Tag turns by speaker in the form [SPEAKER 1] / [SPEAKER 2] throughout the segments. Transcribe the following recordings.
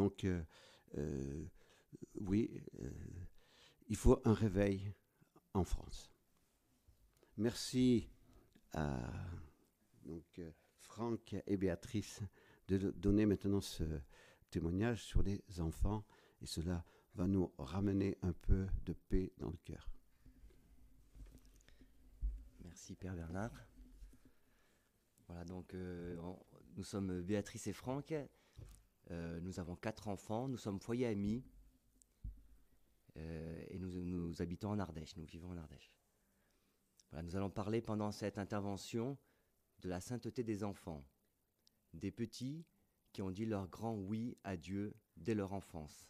[SPEAKER 1] Donc, euh, euh, oui, euh, il faut un réveil en France. Merci à donc, Franck et Béatrice de donner maintenant ce témoignage sur les enfants et cela va nous ramener un peu de paix dans le cœur.
[SPEAKER 2] Merci Père Bernard. Voilà, donc nous sommes Béatrice et Franck. Euh, nous avons quatre enfants, nous sommes foyer amis euh, et nous, habitons en Ardèche, nous vivons en Ardèche. nous allons parler pendant cette intervention de la sainteté des enfants, des petits qui ont dit leur grand oui à Dieu dès leur enfance.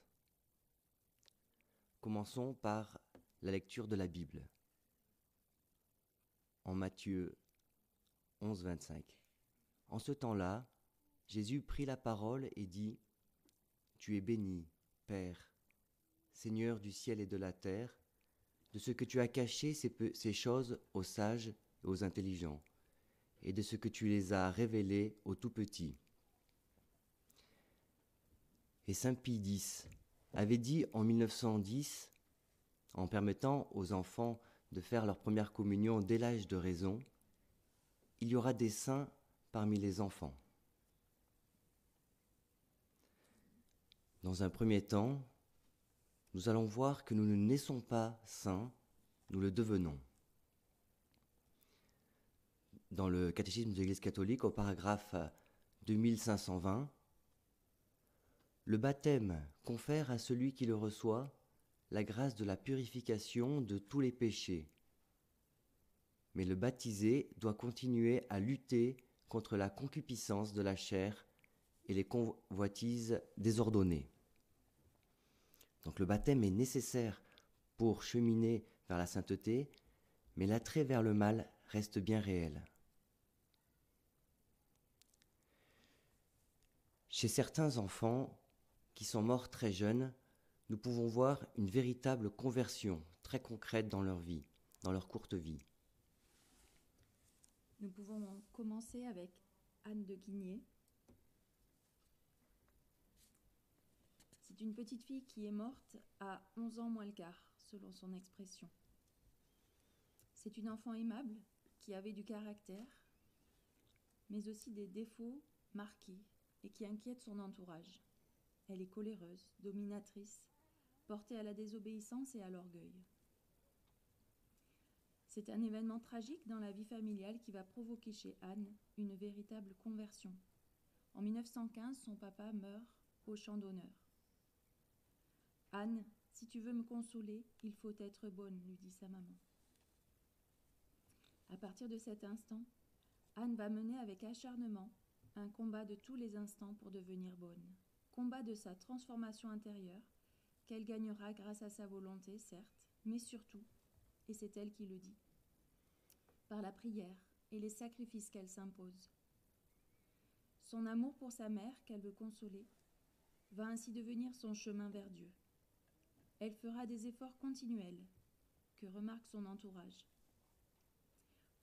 [SPEAKER 2] Commençons par la lecture de la Bible. En Matthieu 11, 25. En ce temps-là, Jésus prit la parole et dit, Tu es béni, Père, Seigneur du ciel et de la terre, de ce que tu as caché ces, choses aux sages et aux intelligents, et de ce que tu les as révélées aux tout petits. Et Saint Pie X avait dit en 1910, en permettant aux enfants de faire leur première communion dès l'âge de raison, il y aura des saints parmi les enfants. Dans un premier temps, nous allons voir que nous ne naissons pas saints, nous le devenons. Dans le catéchisme de l'Église catholique, au paragraphe 2520, le baptême confère à celui qui le reçoit la grâce de la purification de tous les péchés. Mais le baptisé doit continuer à lutter contre la concupiscence de la chair et les convoitises désordonnées. Donc le baptême est nécessaire pour cheminer vers la sainteté, mais l'attrait vers le mal reste bien réel. Chez certains enfants qui sont morts très jeunes, nous pouvons voir une véritable conversion très concrète dans leur vie, dans leur courte vie.
[SPEAKER 3] Nous pouvons commencer avec Anne de Guigné, C'est une petite fille qui est morte à 11 ans moins le quart, selon son expression. C'est une enfant aimable qui avait du caractère, mais aussi des défauts marqués et qui inquiète son entourage. Elle est coléreuse, dominatrice, portée à la désobéissance et à l'orgueil. C'est un événement tragique dans la vie familiale qui va provoquer chez Anne une véritable conversion. En 1915, son papa meurt au champ d'honneur. Anne, si tu veux me consoler, il faut être bonne, lui dit sa maman. À partir de cet instant, Anne va mener avec acharnement un combat de tous les instants pour devenir bonne. Combat de sa transformation intérieure, qu'elle gagnera grâce à sa volonté, certes, mais surtout, et c'est elle qui le dit, par la prière et les sacrifices qu'elle s'impose. Son amour pour sa mère, qu'elle veut consoler, va ainsi devenir son chemin vers Dieu. Elle fera des efforts continuels, que remarque son entourage,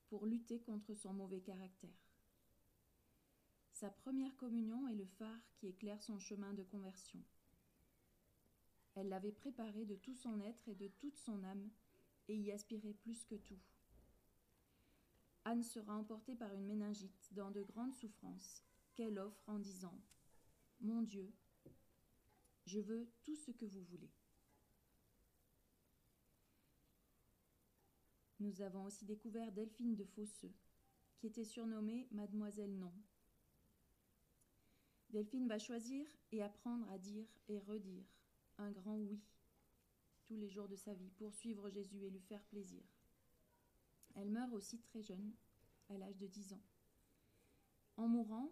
[SPEAKER 3] pour lutter contre son mauvais caractère. Sa première communion est le phare qui éclaire son chemin de conversion. Elle l'avait préparé de tout son être et de toute son âme, et y aspirait plus que tout. Anne sera emportée par une méningite dans de grandes souffrances qu'elle offre en disant Mon Dieu, je veux tout ce que vous voulez. Nous avons aussi découvert Delphine de Fosseux, qui était surnommée Mademoiselle Non. Delphine va choisir et apprendre à dire et redire un grand oui tous les jours de sa vie pour suivre Jésus et lui faire plaisir. Elle meurt aussi très jeune, à l'âge de 10 ans. En mourant,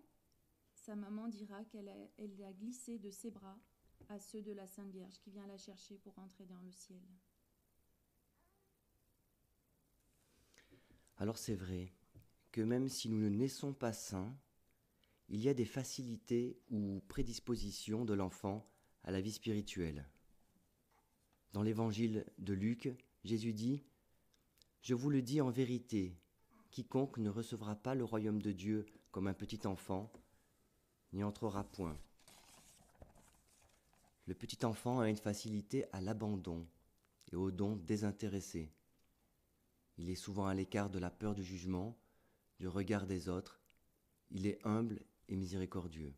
[SPEAKER 3] sa maman dira qu'elle a, a glissé de ses bras à ceux de la Sainte Vierge qui vient la chercher pour entrer dans le ciel.
[SPEAKER 2] Alors c'est vrai que même si nous ne naissons pas saints, il y a des facilités ou prédispositions de l'enfant à la vie spirituelle. Dans l'évangile de Luc, Jésus dit Je vous le dis en vérité, quiconque ne recevra pas le royaume de Dieu comme un petit enfant n'y entrera point. Le petit enfant a une facilité à l'abandon et au don désintéressé. Il est souvent à l'écart de la peur du jugement, du regard des autres. Il est humble et miséricordieux.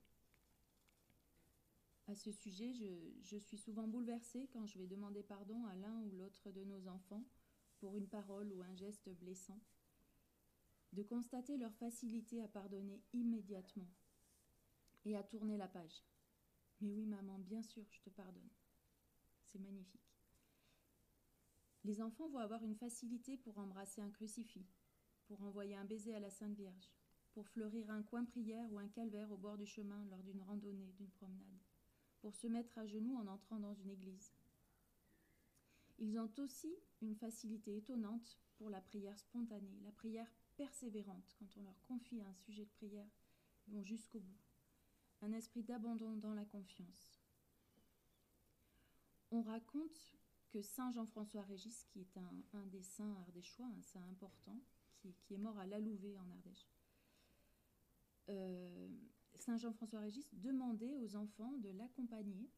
[SPEAKER 3] À ce sujet, je, suis souvent bouleversée quand je vais demander pardon à l'un ou l'autre de nos enfants pour une parole ou un geste blessant, de constater leur facilité à pardonner immédiatement et à tourner la page. Mais oui, maman, bien sûr, je te pardonne. C'est magnifique. Les enfants vont avoir une facilité pour embrasser un crucifix, pour envoyer un baiser à la Sainte Vierge, pour fleurir un coin prière ou un calvaire au bord du chemin lors d'une randonnée, d'une promenade, pour se mettre à genoux en entrant dans une église. Ils ont aussi une facilité étonnante pour la prière spontanée, la prière persévérante. Quand on leur confie un sujet de prière, ils vont jusqu'au bout. Un esprit d'abandon dans la confiance. On raconte que Saint Jean-François Régis, qui est un, des saints ardéchois, un saint important, qui, est mort à Lalouvé en Ardèche, euh, Saint Jean-François Régis demandait aux enfants de l'accompagner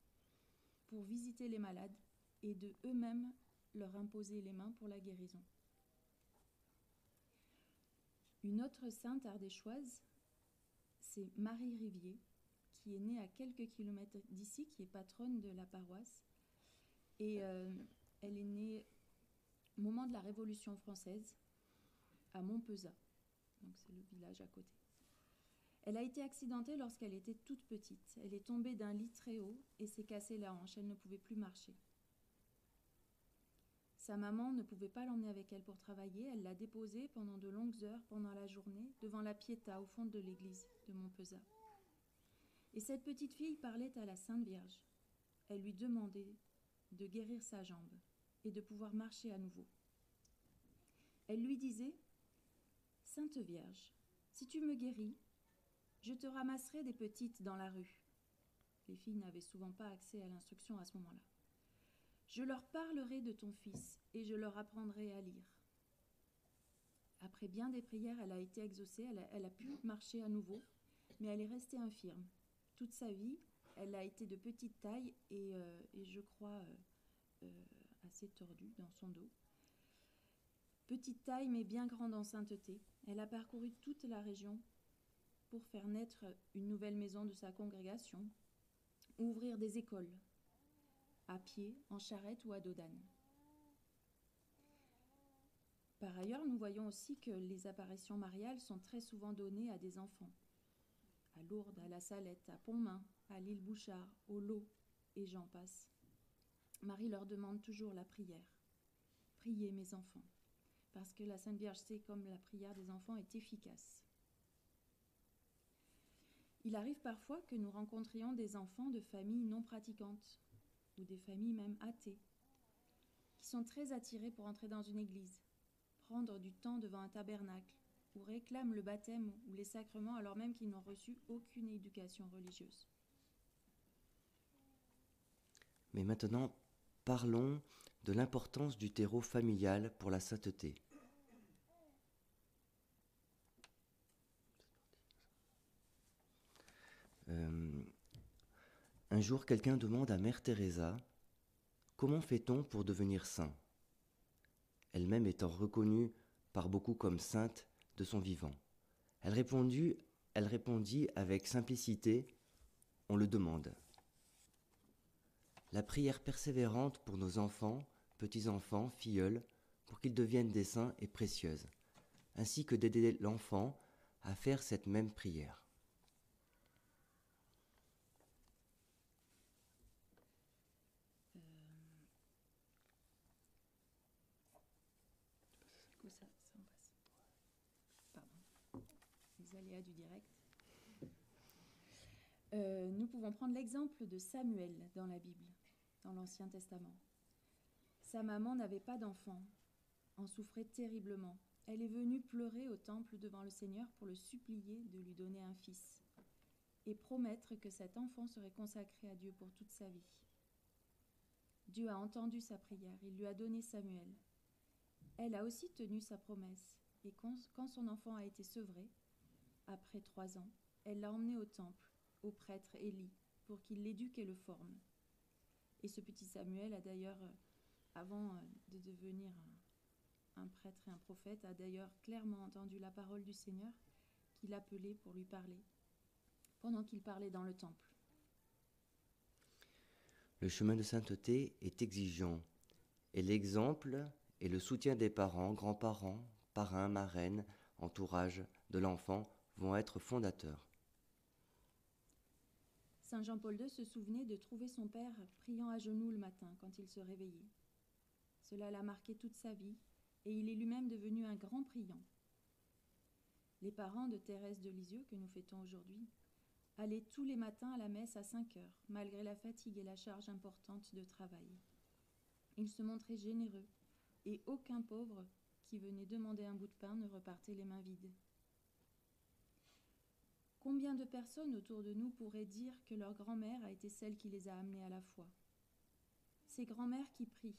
[SPEAKER 3] pour visiter les malades et de eux-mêmes leur imposer les mains pour la guérison. Une autre sainte ardéchoise, c'est Marie Rivier, qui est née à quelques kilomètres d'ici, qui est patronne de la paroisse et euh, elle est née au moment de la Révolution française à Montpezat. Donc c'est le village à côté. Elle a été accidentée lorsqu'elle était toute petite. Elle est tombée d'un lit très haut et s'est cassée la hanche. Elle ne pouvait plus marcher. Sa maman ne pouvait pas l'emmener avec elle pour travailler. Elle l'a déposée pendant de longues heures pendant la journée devant la Pietà au fond de l'église de Montpezat. Et cette petite fille parlait à la Sainte Vierge. Elle lui demandait de guérir sa jambe et de pouvoir marcher à nouveau. Elle lui disait Sainte Vierge, si tu me guéris, je te ramasserai des petites dans la rue. Les filles n'avaient souvent pas accès à l'instruction à ce moment-là. Je leur parlerai de ton fils et je leur apprendrai à lire. Après bien des prières, elle a été exaucée, elle a, pu marcher à nouveau, mais elle est restée infirme. Toute sa vie, elle a été de petite taille et, euh, je crois euh, euh, assez tordue dans son dos. Petite taille mais bien grande en sainteté, elle a parcouru toute la région pour faire naître une nouvelle maison de sa congrégation, ouvrir des écoles, à pied, en charrette ou à dos d'âne. Par ailleurs, nous voyons aussi que les apparitions mariales sont très souvent données à des enfants. À Lourdes, à La Salette, à Pontmain, à l'île Bouchard, au Lot, et j'en passe. Marie leur demande toujours la prière. Priez mes enfants, parce que la Sainte Vierge sait comme la prière des enfants est efficace. Il arrive parfois que nous rencontrions des enfants de familles non pratiquantes, ou des familles même athées, qui sont très attirés pour entrer dans une église, prendre du temps devant un tabernacle, ou réclament le baptême ou les sacrements alors même qu'ils n'ont reçu aucune éducation religieuse.
[SPEAKER 2] Mais maintenant, parlons de l'importance du terreau familial pour la sainteté. Euh, un jour, quelqu'un demande à Mère Teresa Comment fait-on pour devenir saint? Elle-même étant reconnue par beaucoup comme sainte de son vivant. Elle répondit, elle répondit avec simplicité On le demande la prière persévérante pour nos enfants, petits-enfants, filleuls, pour qu'ils deviennent des saints est précieuse, ainsi que d'aider l'enfant à faire cette même prière.
[SPEAKER 3] Euh, nous pouvons prendre l'exemple de Samuel dans la Bible dans l'Ancien Testament. Sa maman n'avait pas d'enfant, en souffrait terriblement. Elle est venue pleurer au temple devant le Seigneur pour le supplier de lui donner un fils et promettre que cet enfant serait consacré à Dieu pour toute sa vie. Dieu a entendu sa prière, il lui a donné Samuel. Elle a aussi tenu sa promesse, et quand son enfant a été sevré, après trois ans, elle l'a emmené au temple, au prêtre Élie, pour qu'il l'éduque et le forme. Et ce petit Samuel a d'ailleurs, euh, avant euh, de devenir un, un prêtre et un prophète, a d'ailleurs clairement entendu la parole du Seigneur qu'il appelait pour lui parler, pendant qu'il parlait dans le temple.
[SPEAKER 2] Le chemin de sainteté est exigeant, et l'exemple et le soutien des parents, grands-parents, parrains, marraines, entourage de l'enfant vont être fondateurs.
[SPEAKER 3] Saint Jean-Paul II se souvenait de trouver son père priant à genoux le matin quand il se réveillait. Cela l'a marqué toute sa vie et il est lui-même devenu un grand priant. Les parents de Thérèse de Lisieux, que nous fêtons aujourd'hui, allaient tous les matins à la messe à 5 heures, malgré la fatigue et la charge importante de travail. Ils se montraient généreux et aucun pauvre qui venait demander un bout de pain ne repartait les mains vides. Combien de personnes autour de nous pourraient dire que leur grand-mère a été celle qui les a amenés à la foi? Ces grand-mères qui prient,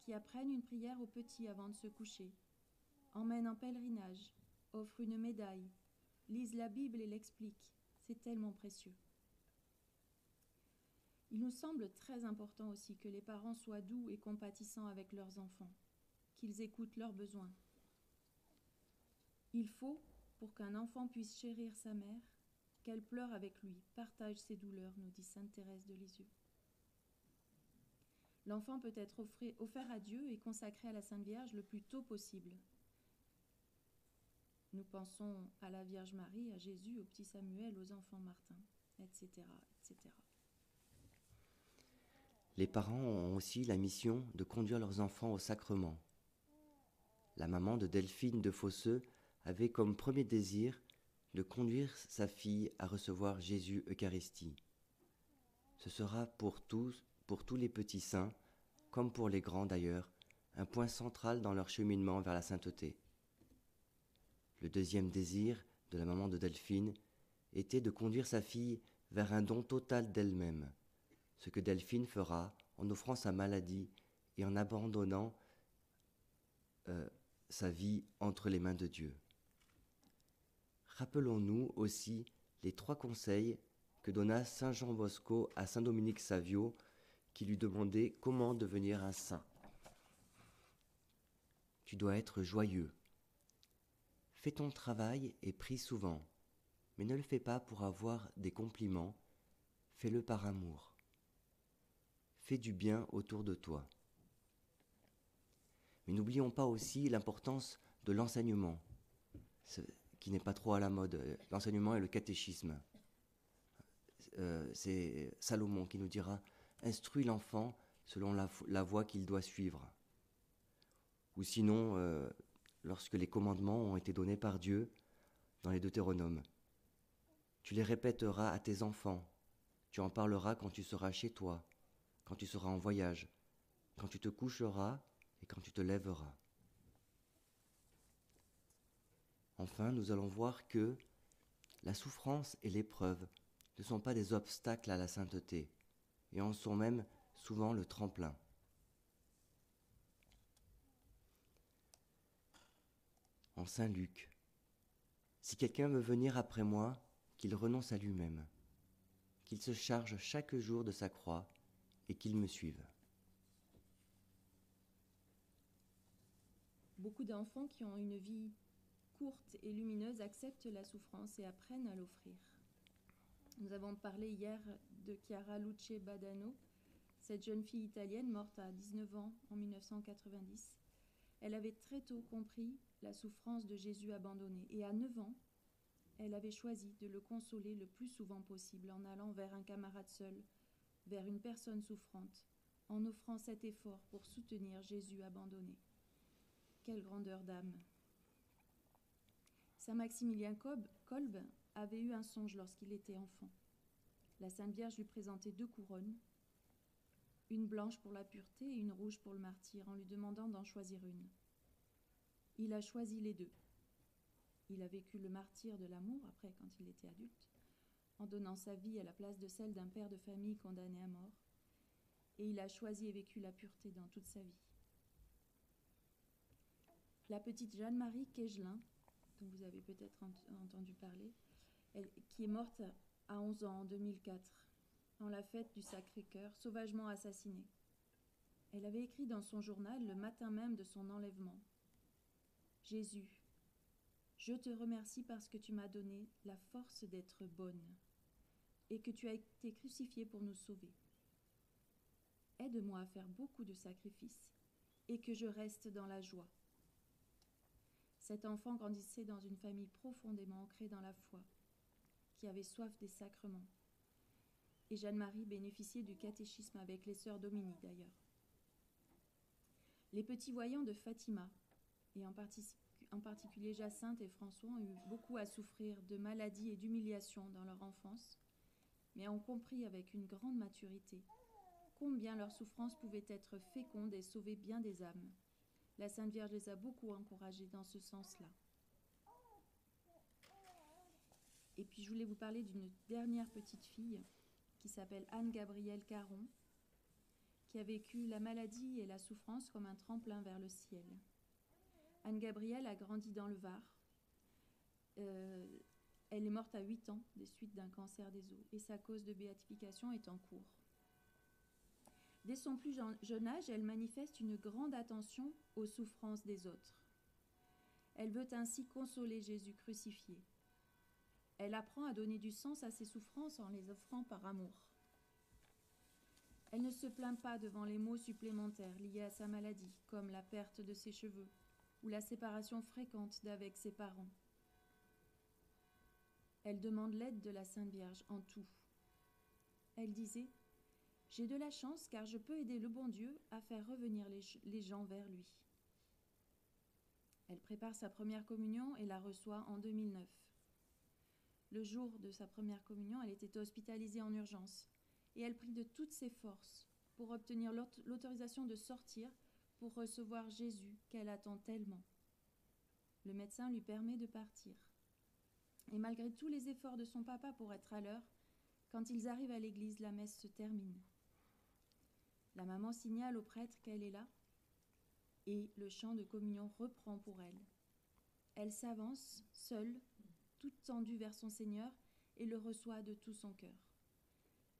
[SPEAKER 3] qui apprennent une prière aux petits avant de se coucher, emmènent en pèlerinage, offrent une médaille, lisent la Bible et l'expliquent. C'est tellement précieux. Il nous semble très important aussi que les parents soient doux et compatissants avec leurs enfants, qu'ils écoutent leurs besoins. Il faut, pour qu'un enfant puisse chérir sa mère, qu'elle pleure avec lui, partage ses douleurs, nous dit Sainte Thérèse de Lisieux. L'enfant peut être offert à Dieu et consacré à la Sainte Vierge le plus tôt possible. Nous pensons à la Vierge Marie, à Jésus, au petit Samuel, aux enfants Martin, etc., etc.
[SPEAKER 2] Les parents ont aussi la mission de conduire leurs enfants au sacrement. La maman de Delphine de Fosseux avait comme premier désir de conduire sa fille à recevoir Jésus Eucharistie. Ce sera pour tous, pour tous les petits saints, comme pour les grands d'ailleurs, un point central dans leur cheminement vers la sainteté. Le deuxième désir de la maman de Delphine était de conduire sa fille vers un don total d'elle-même, ce que Delphine fera en offrant sa maladie et en abandonnant euh, sa vie entre les mains de Dieu. Rappelons-nous aussi les trois conseils que donna Saint Jean Bosco à Saint Dominique Savio, qui lui demandait comment devenir un saint. Tu dois être joyeux. Fais ton travail et prie souvent, mais ne le fais pas pour avoir des compliments, fais-le par amour. Fais du bien autour de toi. Mais n'oublions pas aussi l'importance de l'enseignement, n'est pas trop à la mode, l'enseignement et le catéchisme. Euh, c'est Salomon qui nous dira Instruis l'enfant selon la, la voie qu'il doit suivre. Ou sinon, euh, lorsque les commandements ont été donnés par Dieu dans les Deutéronomes. Tu les répéteras à tes enfants, tu en parleras quand tu seras chez toi, quand tu seras en voyage, quand tu te coucheras et quand tu te lèveras. Enfin, nous allons voir que la souffrance et l'épreuve ne sont pas des obstacles à la sainteté, et en sont même souvent le tremplin. En Saint Luc, si quelqu'un veut venir après moi, qu'il renonce à lui-même, qu'il se charge chaque jour de sa croix et qu'il me suive.
[SPEAKER 3] Beaucoup d'enfants qui ont une vie courte et lumineuse acceptent la souffrance et apprennent à l'offrir. Nous avons parlé hier de Chiara Luce Badano, cette jeune fille italienne morte à 19 ans en 1990. Elle avait très tôt compris la souffrance de Jésus abandonné et à 9 ans, elle avait choisi de le consoler le plus souvent possible en allant vers un camarade seul, vers une personne souffrante, en offrant cet effort pour soutenir Jésus abandonné. Quelle grandeur d'âme. Saint Maximilien Kolb avait eu un songe lorsqu'il était enfant. La Sainte Vierge lui présentait deux couronnes, une blanche pour la pureté et une rouge pour le martyr, en lui demandant d'en choisir une. Il a choisi les deux. Il a vécu le martyr de l'amour après quand il était adulte, en donnant sa vie à la place de celle d'un père de famille condamné à mort, et il a choisi et vécu la pureté dans toute sa vie. La petite Jeanne-Marie Kegelin, dont vous avez peut-être entendu parler, qui est morte à 11 ans en 2004. en la fête du Sacré-Cœur, sauvagement assassiné. Elle avait écrit dans son journal le matin même de son enlèvement. Jésus, je te remercie parce que tu m'as donné la force d'être bonne et que tu as été crucifié pour nous sauver. Aide-moi à faire beaucoup de sacrifices et que je reste dans la joie. Cet enfant grandissait dans une famille profondément ancrée dans la foi, qui avait soif des sacrements. Et Jeanne-Marie bénéficiait du catéchisme avec les sœurs Dominique d'ailleurs. Les petits voyants de Fatima, et en, particulier Jacinthe et François, ont eu beaucoup à souffrir de maladies et d'humiliations dans leur enfance, mais ont compris avec une grande maturité combien leur souffrance pouvait être féconde et sauver bien des âmes. La Sainte Vierge les a beaucoup encouragés dans ce sens-là. Et puis je voulais vous parler d'une dernière petite fille qui s'appelle Anne-Gabrielle Caron, qui a vécu la maladie et la souffrance comme un tremplin vers le ciel. Anne-Gabrielle a grandi dans le Var. Euh, elle est morte à 8 ans des suites d'un cancer des os et sa cause de béatification est en cours. Dès son plus jeune âge, elle manifeste une grande attention aux souffrances des autres. Elle veut ainsi consoler Jésus crucifié. Elle apprend à donner du sens à ses souffrances en les offrant par amour. Elle ne se plaint pas devant les maux supplémentaires liés à sa maladie, comme la perte de ses cheveux ou la séparation fréquente d'avec ses parents. Elle demande l'aide de la Sainte Vierge en tout. Elle disait J'ai de la chance car je peux aider le bon Dieu à faire revenir les, gens vers lui. Elle prépare sa première communion et la reçoit en 2009. Le jour de sa première communion, elle était hospitalisée en urgence et elle prit de toutes ses forces pour obtenir l'autorisation de sortir pour recevoir Jésus qu'elle attend tellement. Le médecin lui permet de partir. Et malgré tous les efforts de son papa pour être à l'heure, quand ils arrivent à l'église, la messe se termine. La maman signale au prêtre qu'elle est là et le chant de communion reprend pour elle. Elle s'avance, seule, toute tendue vers son Seigneur, et le reçoit de tout son cœur.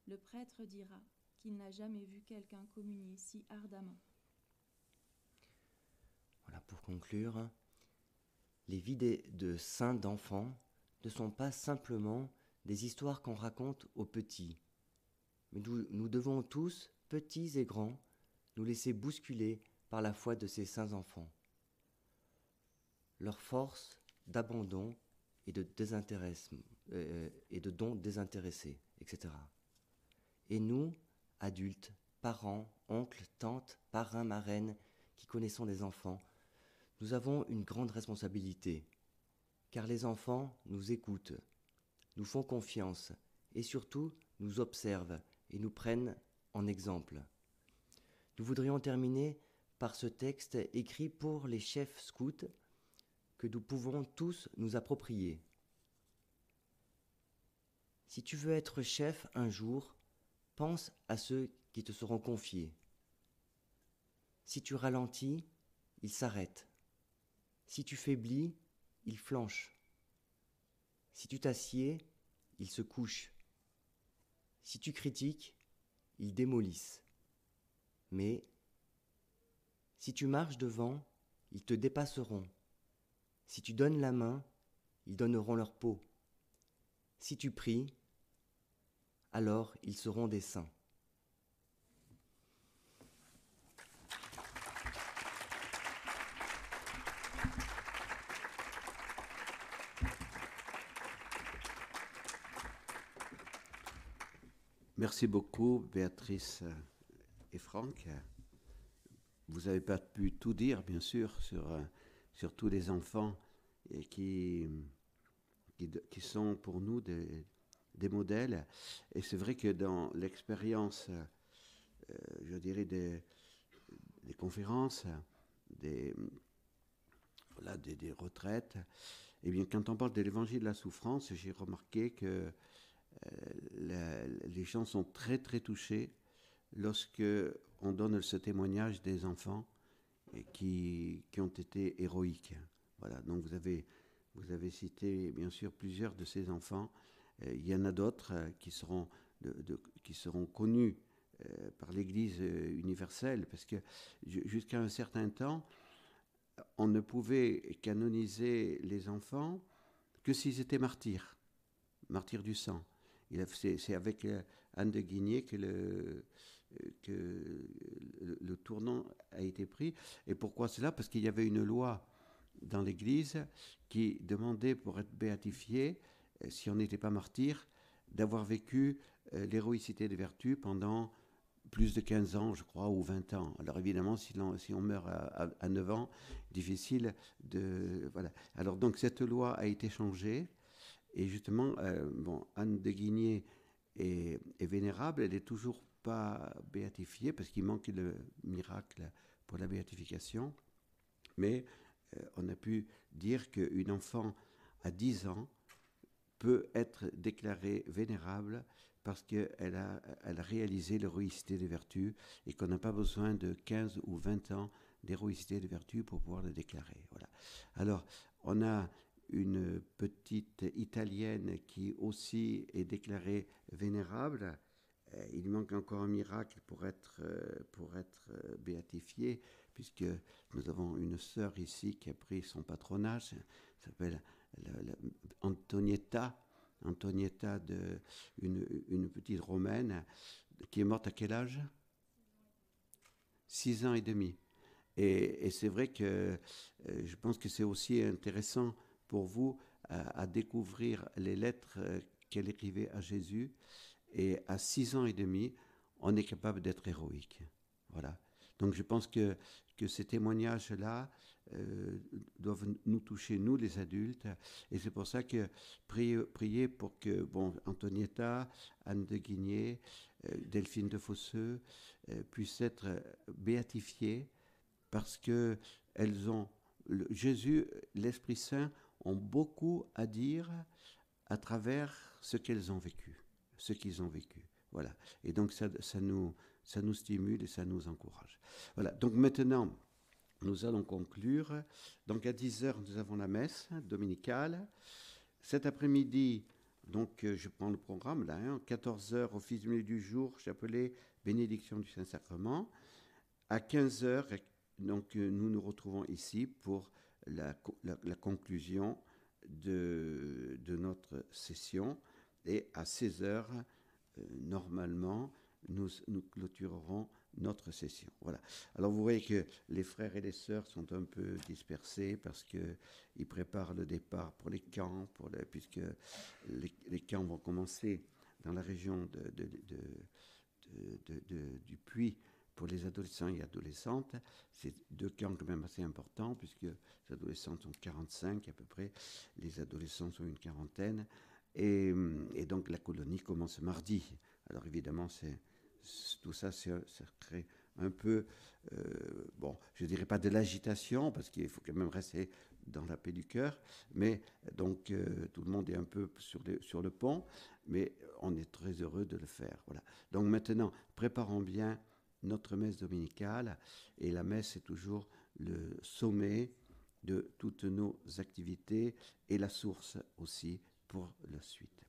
[SPEAKER 3] Le prêtre dira qu'il n'a jamais vu quelqu'un communier si ardemment.
[SPEAKER 2] Voilà, pour conclure, les vies de saints d'enfants ne sont pas simplement des histoires qu'on raconte aux petits, mais nous, nous devons tous, petits et grands, nous laisser bousculer par la foi de ces saints enfants. Leur force d'abandon et de désintéressement euh, dons désintéressés, etc. Et nous, adultes, parents, oncles, tantes, parrains, marraines, qui connaissons des enfants, nous avons une grande responsabilité, car les enfants nous écoutent, nous font confiance et surtout nous observent et nous prennent en exemple. Nous voudrions terminer par ce texte écrit pour les chefs scouts que nous pouvons tous nous approprier. Si tu veux être chef un jour, pense à ceux qui te seront confiés. Si tu ralentis, ils s'arrêtent. Si tu faiblis, ils flanchent. Si tu t'assieds, ils se couchent. Si tu critiques, ils démolissent. Mais si tu marches devant, ils te dépasseront. Si tu donnes la main, ils donneront leur peau. Si tu pries, alors ils seront des saints.
[SPEAKER 1] Merci beaucoup, Béatrice et Franck. Vous n'avez pas pu tout dire, bien sûr, sur, sur tous les enfants qui, qui, sont pour nous des, des modèles. Et c'est vrai que dans l'expérience, euh, je dirais, des, des conférences, des, voilà, des, des, retraites, et eh bien, quand on parle de l'évangile de la souffrance, j'ai remarqué que euh, les gens sont très très touchés lorsque on donne ce témoignage des enfants qui, qui ont été héroïques. Voilà, donc vous avez, vous avez cité bien sûr plusieurs de ces enfants. Euh, il y en a d'autres euh, qui seront qui seront connus par l'Église universelle, parce que jusqu'à un certain temps, on ne pouvait canoniser les enfants que s'ils étaient martyrs, martyrs du sang. C'est avec Anne de Guigné que le, que le, tournant a été pris. Et pourquoi cela? Parce qu'il y avait une loi dans l'Église qui demandait pour être béatifié, euh, si on n'était pas martyr, d'avoir vécu euh, l'héroïcité des vertus pendant plus de 15 ans, je crois, ou 20 ans. Alors évidemment, si on, si on meurt à, 9 ans, difficile de... Voilà. Alors donc cette loi a été changée, et justement, euh, Anne de Guigné est, vénérable, elle est toujours pas béatifié parce qu'il manque le miracle pour la béatification. Mais euh, on a pu dire qu'une enfant à 10 ans peut être déclarée vénérable parce qu'elle a, elle a réalisé l'héroïcité des vertus et qu'on n'a pas besoin de 15 ou 20 ans d'héroïcité des vertus pour pouvoir la déclarer. Voilà. Alors, on a une petite italienne qui aussi est déclarée vénérable, euh, il manque encore un miracle pour être, euh, pour être euh, béatifié, puisque nous avons une sœur ici qui a pris son patronage, s'appelle Antonietta, Antonietta, une, une, petite romaine, qui est morte à quel âge? Six ans et demi. Et, c'est vrai que je pense que c'est aussi intéressant pour vous à découvrir les lettres qu'elle écrivait à Jésus et à six ans et demi, on est capable d'être héroïque. Voilà. Donc je pense que, que ces témoignages-là euh, doivent nous toucher, nous les adultes. Et c'est pour ça que prier, pour que bon, Antonietta, Anne de Guigné, euh, Delphine de Fosseux euh, puissent être béatifiées parce que elles ont, Jésus, l'Esprit Saint ont beaucoup à dire à travers ce qu'elles ont vécu ce qu'ils ont vécu. Voilà. Et donc ça, ça, nous, ça nous stimule et ça nous encourage. Voilà. Donc maintenant, nous allons conclure. Donc à 10h, nous avons la messe dominicale. Cet après-midi, donc euh, je prends le programme là, 14h, hein, office du milieu du jour, chapelet, bénédiction du Saint-Sacrement. À 15h, donc euh, nous nous retrouvons ici pour la, la, conclusion de, de, notre session et à 16 heures, euh, normalement, nous, nous clôturerons notre session. Voilà. Alors vous voyez que les frères et les sœurs sont un peu dispersés parce qu'ils préparent le départ pour les camps, pour puisque les, camps vont commencer dans la région de, de, du Puy pour les adolescents et adolescentes. C'est deux camps quand même assez importants puisque les adolescents sont 45 à peu près, les adolescents sont une quarantaine. Et, donc la colonie commence mardi. Alors évidemment, c'est, tout ça, ça crée un peu, euh, bon, je dirais pas de l'agitation, parce qu'il faut quand même rester dans la paix du cœur, mais donc euh, tout le monde est un peu sur le pont, mais on est très heureux de le faire. Voilà. Donc maintenant, préparons bien notre messe dominicale, et la messe est toujours le sommet de toutes nos activités et la source aussi pour la suite.